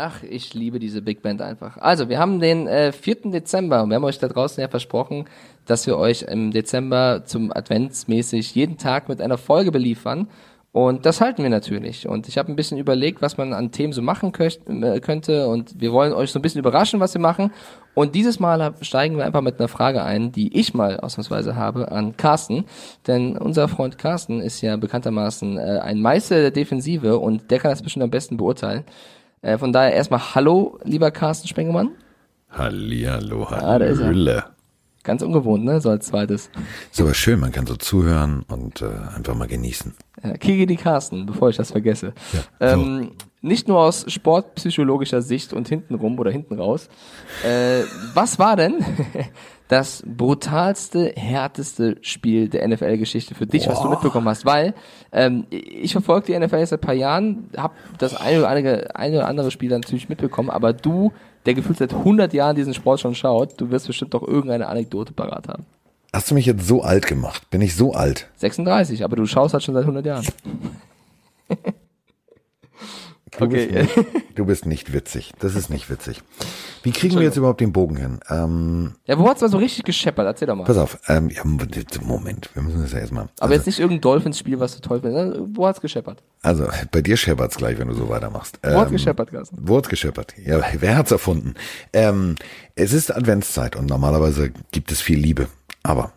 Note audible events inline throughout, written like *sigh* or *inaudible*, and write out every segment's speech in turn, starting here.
Ach, ich liebe diese Big Band einfach. Also, wir haben den äh, 4. Dezember und wir haben euch da draußen ja versprochen, dass wir euch im Dezember zum Adventsmäßig jeden Tag mit einer Folge beliefern. Und das halten wir natürlich. Und ich habe ein bisschen überlegt, was man an Themen so machen äh, könnte. Und wir wollen euch so ein bisschen überraschen, was wir machen. Und dieses Mal steigen wir einfach mit einer Frage ein, die ich mal ausnahmsweise habe an Carsten. Denn unser Freund Carsten ist ja bekanntermaßen äh, ein Meister der Defensive und der kann das bestimmt am besten beurteilen. Äh, von daher erstmal Hallo, lieber Carsten Spengemann. Hallihallo, Hallöle. Ah, Ganz ungewohnt, ne? So als zweites. Ist aber schön, man kann so zuhören und äh, einfach mal genießen. Ja, Kiki die Carsten, bevor ich das vergesse. Ja, so. ähm, nicht nur aus sportpsychologischer Sicht und hintenrum oder hinten raus. Äh, was war denn *laughs* das brutalste, härteste Spiel der NFL-Geschichte für dich, Boah. was du mitbekommen hast? Weil ähm, ich verfolge die NFL seit ein paar Jahren, habe das eine oder, andere, eine oder andere Spiel natürlich mitbekommen, aber du der gefühlt seit 100 Jahren diesen Sport schon schaut, du wirst bestimmt doch irgendeine Anekdote parat haben. Hast du mich jetzt so alt gemacht? Bin ich so alt? 36, aber du schaust halt schon seit 100 Jahren. Du, okay. bist nicht, *laughs* du bist nicht witzig. Das ist nicht witzig. Wie kriegen wir jetzt überhaupt den Bogen hin? Ähm, ja, wo hat's mal so richtig gescheppert? Erzähl doch mal. Pass auf, ähm, ja, Moment, wir müssen das ja erstmal. Aber also, jetzt nicht irgendein Dolphins-Spiel, was du toll findest. Ne? Wo hat's gescheppert? Also, bei dir scheppert's gleich, wenn du so weitermachst. Wo ähm, hat's gescheppert, Carsten? Wo hat's gescheppert? Ja, wer hat's erfunden? Ähm, es ist Adventszeit und normalerweise gibt es viel Liebe. Aber,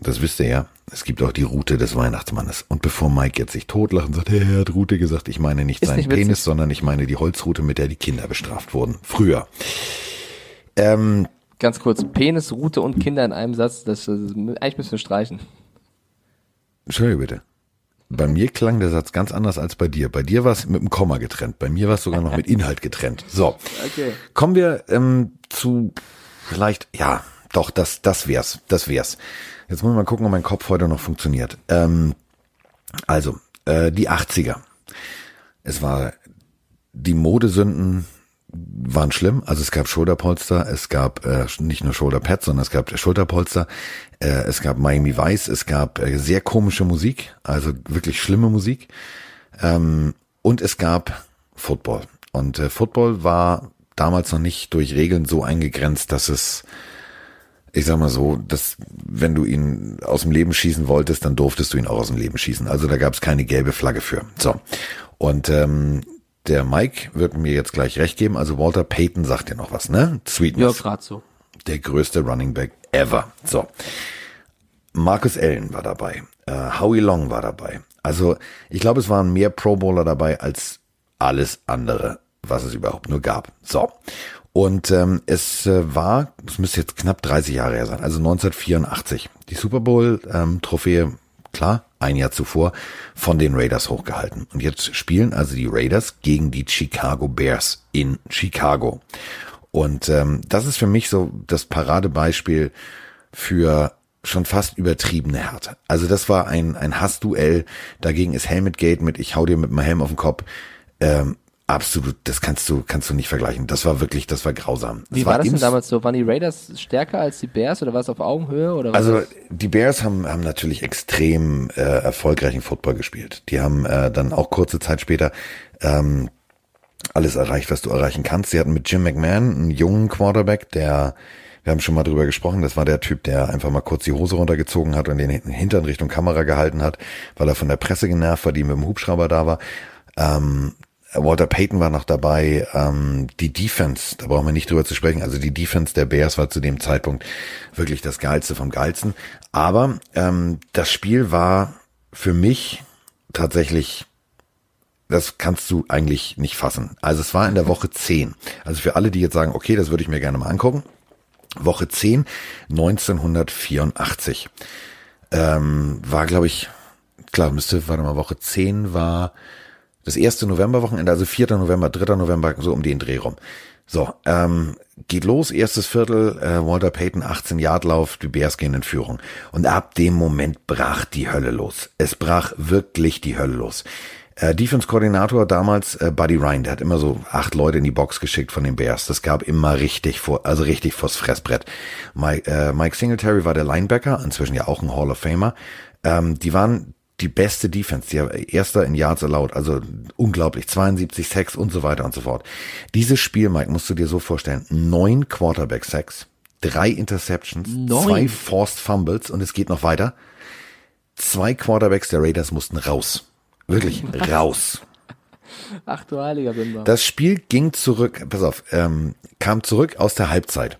das wisst ihr ja, es gibt auch die Route des Weihnachtsmannes. Und bevor Mike jetzt sich totlacht und sagt, hey, er hat Route gesagt, ich meine nicht Ist seinen nicht Penis, sondern ich meine die Holzroute, mit der die Kinder bestraft wurden. Früher. Ähm, Ganz kurz, Penis, Route und Kinder in einem Satz, das, das eigentlich müssen wir streichen. Entschuldige bitte. Bei mir klang der Satz ganz anders als bei dir. Bei dir war es mit dem Komma getrennt. Bei mir war es sogar noch mit Inhalt getrennt. So. Okay. Kommen wir ähm, zu vielleicht, ja, doch, das, das wär's. Das wär's. Jetzt muss ich mal gucken, ob mein Kopf heute noch funktioniert. Ähm, also, äh, die 80er. Es war die Modesünden waren schlimm. Also es gab Schulterpolster, es gab äh, nicht nur Shoulderpads, sondern es gab Schulterpolster, äh, es gab Miami Vice, es gab äh, sehr komische Musik, also wirklich schlimme Musik. Ähm, und es gab Football. Und äh, Football war damals noch nicht durch Regeln so eingegrenzt, dass es ich sag mal so, dass wenn du ihn aus dem Leben schießen wolltest, dann durftest du ihn auch aus dem Leben schießen. Also da gab es keine gelbe Flagge für. So. Und ähm, der Mike wird mir jetzt gleich recht geben. Also Walter Payton sagt dir noch was, ne? Sweetness. Ja, gerade so. Der größte Running Back ever. So. Marcus Allen war dabei. Äh, Howie Long war dabei. Also ich glaube, es waren mehr Pro Bowler dabei als alles andere, was es überhaupt nur gab. So. Und ähm, es äh, war, es müsste jetzt knapp 30 Jahre her sein, also 1984. Die Super Bowl-Trophäe, ähm, klar, ein Jahr zuvor, von den Raiders hochgehalten. Und jetzt spielen also die Raiders gegen die Chicago Bears in Chicago. Und ähm, das ist für mich so das Paradebeispiel für schon fast übertriebene Härte. Also das war ein, ein Hassduell. Dagegen ist Helmet Gate mit Ich hau dir mit meinem Helm auf den Kopf ähm, Absolut, das kannst du, kannst du nicht vergleichen. Das war wirklich, das war grausam. Das Wie war, war das denn damals so? Waren die Raiders stärker als die Bears oder war es auf Augenhöhe? Oder also die Bears haben, haben natürlich extrem äh, erfolgreichen Football gespielt. Die haben äh, dann auch kurze Zeit später ähm, alles erreicht, was du erreichen kannst. Sie hatten mit Jim McMahon einen jungen Quarterback, der wir haben schon mal drüber gesprochen, das war der Typ, der einfach mal kurz die Hose runtergezogen hat und den Hintern Richtung Kamera gehalten hat, weil er von der Presse genervt war, die mit dem Hubschrauber da war. Ähm, Walter Payton war noch dabei. Ähm, die Defense, da brauchen wir nicht drüber zu sprechen. Also die Defense der Bears war zu dem Zeitpunkt wirklich das Geilste vom Geilsten. Aber ähm, das Spiel war für mich tatsächlich, das kannst du eigentlich nicht fassen. Also es war in der Woche 10. Also für alle, die jetzt sagen, okay, das würde ich mir gerne mal angucken. Woche 10, 1984. Ähm, war, glaube ich, klar, müsste, warte mal, Woche 10 war das erste Novemberwochenende, also 4. November, 3. November, so um den Dreh rum. So, ähm, geht los, erstes Viertel, äh, Walter Payton, 18 Yard Lauf, die Bears gehen in Führung. Und ab dem Moment brach die Hölle los. Es brach wirklich die Hölle los. Äh, Defense-Koordinator damals, äh, Buddy Ryan, der hat immer so acht Leute in die Box geschickt von den Bears. Das gab immer richtig vor, also richtig vors Fressbrett. Mike, äh, Mike Singletary war der Linebacker, inzwischen ja auch ein Hall of Famer. Ähm, die waren die beste Defense, die erster in Yards allowed, also unglaublich, 72 Sacks und so weiter und so fort. Dieses Spiel, Mike, musst du dir so vorstellen, neun Quarterback Sacks, drei Interceptions, neun. zwei Forced Fumbles und es geht noch weiter. Zwei Quarterbacks der Raiders mussten raus. Wirklich *laughs* raus. Ach du heiliger Binder. Das Spiel ging zurück, pass auf, ähm, kam zurück aus der Halbzeit.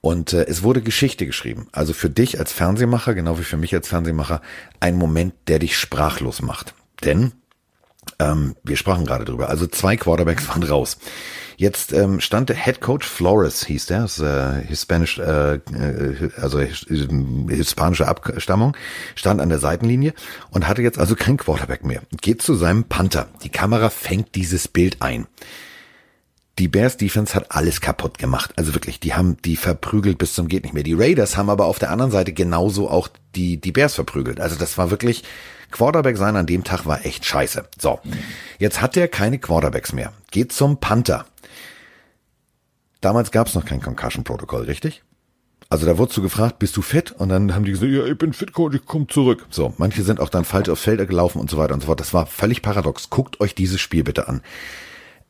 Und äh, es wurde Geschichte geschrieben. Also für dich als Fernsehmacher, genau wie für mich als Fernsehmacher, ein Moment, der dich sprachlos macht. Denn ähm, wir sprachen gerade drüber. Also zwei Quarterbacks *laughs* waren raus. Jetzt ähm, stand der Head Coach Flores, hieß der, ist, äh, hispanisch, äh, äh also hispanische Abstammung, stand an der Seitenlinie und hatte jetzt also kein Quarterback mehr. Geht zu seinem Panther. Die Kamera fängt dieses Bild ein. Die Bears Defense hat alles kaputt gemacht. Also wirklich, die haben die verprügelt bis zum geht nicht mehr. Die Raiders haben aber auf der anderen Seite genauso auch die, die Bears verprügelt. Also das war wirklich, Quarterback sein an dem Tag war echt scheiße. So. Jetzt hat er keine Quarterbacks mehr. Geht zum Panther. Damals gab es noch kein Concussion-Protokoll, richtig? Also da wurdest du gefragt, bist du fit? Und dann haben die gesagt, ja, ich bin fit, ich komme zurück. So, manche sind auch dann falsch aufs Feld gelaufen und so weiter und so fort. Das war völlig paradox. Guckt euch dieses Spiel bitte an.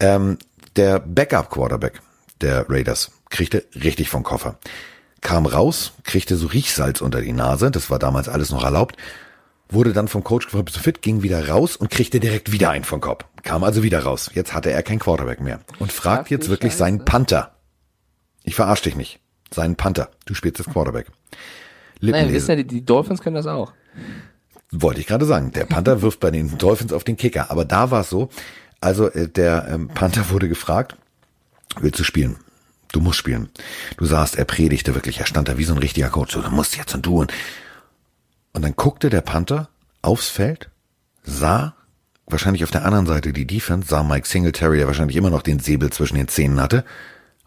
Ähm, der Backup-Quarterback der Raiders kriegte richtig vom Koffer. Kam raus, kriegte so Riechsalz unter die Nase, das war damals alles noch erlaubt, wurde dann vom Coach gefragt, bist du fit, ging wieder raus und kriegte direkt wieder einen vom Kopf. Kam also wieder raus. Jetzt hatte er kein Quarterback mehr. Und fragt jetzt wirklich Scheiße. seinen Panther. Ich verarsch dich nicht. Seinen Panther. Du spielst das Quarterback. Naja, wissen ja, die Dolphins können das auch. Wollte ich gerade sagen. Der Panther wirft bei den Dolphins auf den Kicker. Aber da war es so, also äh, der ähm, Panther wurde gefragt, willst du spielen? Du musst spielen. Du sahst, er predigte wirklich, er stand da wie so ein richtiger Coach, so, du musst jetzt und du und und dann guckte der Panther aufs Feld, sah wahrscheinlich auf der anderen Seite die Defense, sah Mike Singletary, der wahrscheinlich immer noch den Säbel zwischen den Zähnen hatte.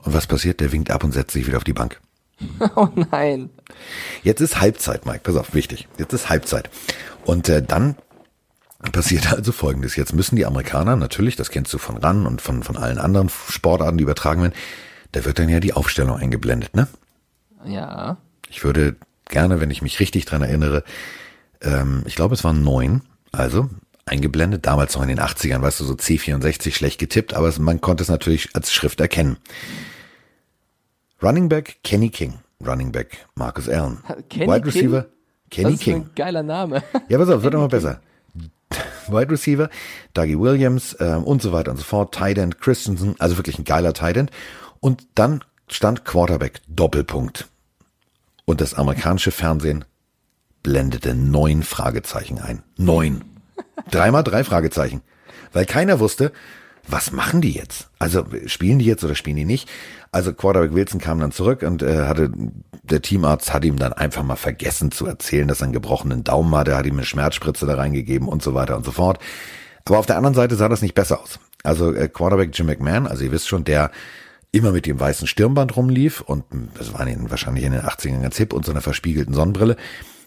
Und was passiert? Der winkt ab und setzt sich wieder auf die Bank. *laughs* Oh nein. Jetzt ist Halbzeit, Mike. Pass auf, wichtig. Jetzt ist Halbzeit. Und äh, dann passiert also Folgendes. Jetzt müssen die Amerikaner, natürlich, das kennst du von RAN und von, von allen anderen Sportarten, die übertragen werden, da wird dann ja die Aufstellung eingeblendet, ne? Ja. Ich würde gerne, wenn ich mich richtig dran erinnere, ähm, ich glaube, es waren neun, also eingeblendet, damals noch in den 80ern, weißt du, so C64 schlecht getippt, aber man konnte es natürlich als Schrift erkennen. Running Back Kenny King, Running Back Marcus Allen, Kenny Wide Receiver King? Kenny das ist King. Ein geiler Name. Ja, pass auf, wird immer besser. Wide Receiver, Dougie Williams äh, und so weiter und so fort, Tight End Christensen, also wirklich ein geiler Tight End. Und dann stand Quarterback Doppelpunkt. Und das amerikanische Fernsehen blendete neun Fragezeichen ein. Neun. Dreimal drei Fragezeichen. Weil keiner wusste, was machen die jetzt? Also spielen die jetzt oder spielen die nicht? Also Quarterback Wilson kam dann zurück und äh, hatte der Teamarzt hat ihm dann einfach mal vergessen zu erzählen, dass er einen gebrochenen Daumen hat. Er hat ihm eine Schmerzspritze da reingegeben und so weiter und so fort. Aber auf der anderen Seite sah das nicht besser aus. Also äh, Quarterback Jim McMahon, also ihr wisst schon, der immer mit dem weißen Stirnband rumlief und das war in, wahrscheinlich in den 80ern ganz hip und so einer verspiegelten Sonnenbrille,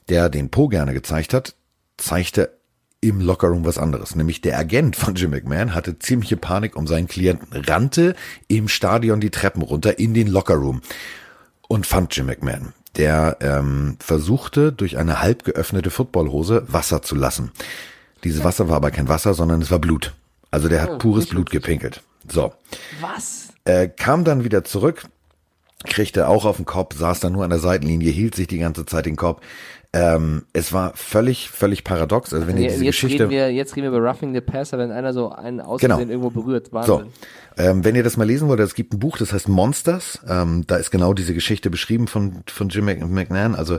der den Po gerne gezeigt hat, zeigte im Lockerroom was anderes. Nämlich der Agent von Jim McMahon hatte ziemliche Panik um seinen Klienten, rannte im Stadion die Treppen runter in den Lockerroom und fand Jim McMahon. Der ähm, versuchte durch eine halb geöffnete Footballhose Wasser zu lassen. Dieses Wasser war aber kein Wasser, sondern es war Blut. Also der hat oh, pures Blut gepinkelt. So. Was? Er kam dann wieder zurück, kriegte auch auf den Kopf, saß dann nur an der Seitenlinie, hielt sich die ganze Zeit den Kopf. Ähm, es war völlig, völlig paradox. Also wenn ihr diese jetzt Geschichte. Reden wir, jetzt reden wir über Roughing the Passer, wenn einer so einen Aussehen genau. irgendwo berührt. Wahnsinn. So. Ähm, wenn ihr das mal lesen wollt, es gibt ein Buch, das heißt Monsters. Ähm, da ist genau diese Geschichte beschrieben von, von Jim McNair. Also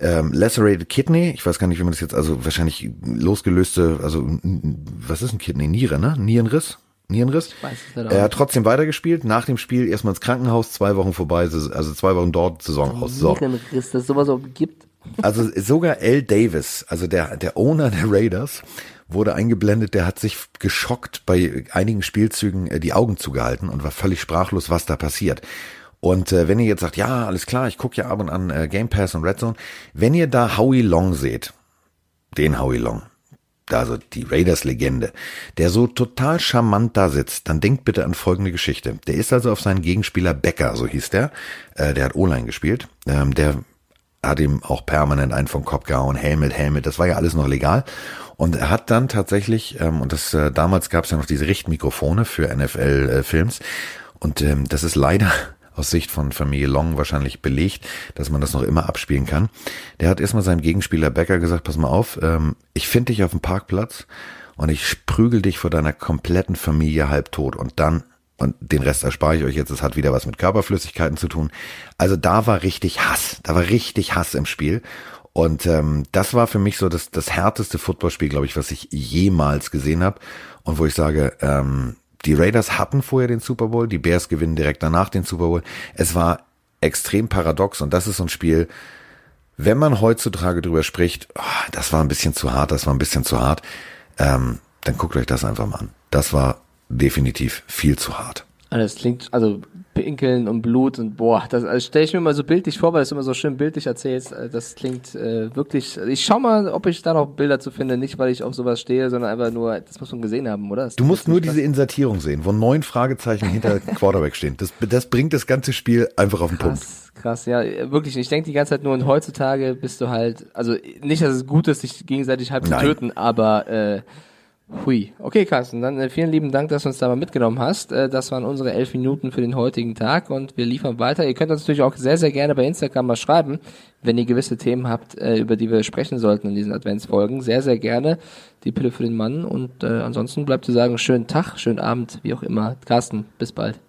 ähm, lacerated Kidney, ich weiß gar nicht, wie man das jetzt, also wahrscheinlich losgelöste, also was ist ein Kidney? Niere, ne? Nierenriss? Nierenriss. Er hat trotzdem weitergespielt. Nach dem Spiel erstmal ins Krankenhaus, zwei Wochen vorbei, also zwei Wochen dort, Saison aus. So. Nierenriss, dass es sowas auch gibt. Also sogar L. Davis, also der, der Owner der Raiders, wurde eingeblendet, der hat sich geschockt bei einigen Spielzügen äh, die Augen zugehalten und war völlig sprachlos, was da passiert. Und äh, wenn ihr jetzt sagt, ja, alles klar, ich gucke ja ab und an äh, Game Pass und Red Zone, wenn ihr da Howie Long seht, den Howie Long, also die Raiders-Legende, der so total charmant da sitzt, dann denkt bitte an folgende Geschichte. Der ist also auf seinen Gegenspieler Becker, so hieß der, äh, der hat O-Line gespielt, ähm, der hat ihm auch permanent einen vom Kopf gehauen, Helmet, Helmet, das war ja alles noch legal. Und er hat dann tatsächlich, ähm, und das äh, damals gab es ja noch diese Richtmikrofone für NFL-Films, äh, und ähm, das ist leider *laughs* aus Sicht von Familie Long wahrscheinlich belegt, dass man das noch immer abspielen kann. Der hat erstmal seinem Gegenspieler Becker gesagt, pass mal auf, ähm, ich finde dich auf dem Parkplatz und ich prügel dich vor deiner kompletten Familie halb tot und dann und den Rest erspare ich euch jetzt, es hat wieder was mit Körperflüssigkeiten zu tun. Also da war richtig Hass, da war richtig Hass im Spiel. Und ähm, das war für mich so das, das härteste Footballspiel, glaube ich, was ich jemals gesehen habe. Und wo ich sage, ähm, die Raiders hatten vorher den Super Bowl, die Bears gewinnen direkt danach den Super Bowl. Es war extrem paradox und das ist so ein Spiel, wenn man heutzutage drüber spricht, oh, das war ein bisschen zu hart, das war ein bisschen zu hart, ähm, dann guckt euch das einfach mal an. Das war definitiv viel zu hart. Also das klingt, also Pinkeln und Blut und boah, das also stelle ich mir immer so bildlich vor, weil du es immer so schön bildlich erzählst. Äh, das klingt äh, wirklich. Ich schau mal, ob ich da noch Bilder zu finde, nicht weil ich auf sowas stehe, sondern einfach nur, das muss man gesehen haben, oder? Das du musst nur diese Insertierung sehen, wo neun Fragezeichen hinter *laughs* Quarterback stehen. Das, das bringt das ganze Spiel einfach auf den Punkt. Krass, ja, wirklich. Ich denke die ganze Zeit nur, und heutzutage bist du halt, also nicht, dass es gut ist, sich gegenseitig halb zu töten, aber äh, Hui. Okay, Carsten, dann äh, vielen lieben Dank, dass du uns da mal mitgenommen hast. Äh, das waren unsere elf Minuten für den heutigen Tag und wir liefern weiter. Ihr könnt uns natürlich auch sehr, sehr gerne bei Instagram mal schreiben, wenn ihr gewisse Themen habt, äh, über die wir sprechen sollten in diesen Adventsfolgen. Sehr, sehr gerne. Die Pille für den Mann und äh, ansonsten bleibt zu sagen, schönen Tag, schönen Abend, wie auch immer. Carsten, bis bald.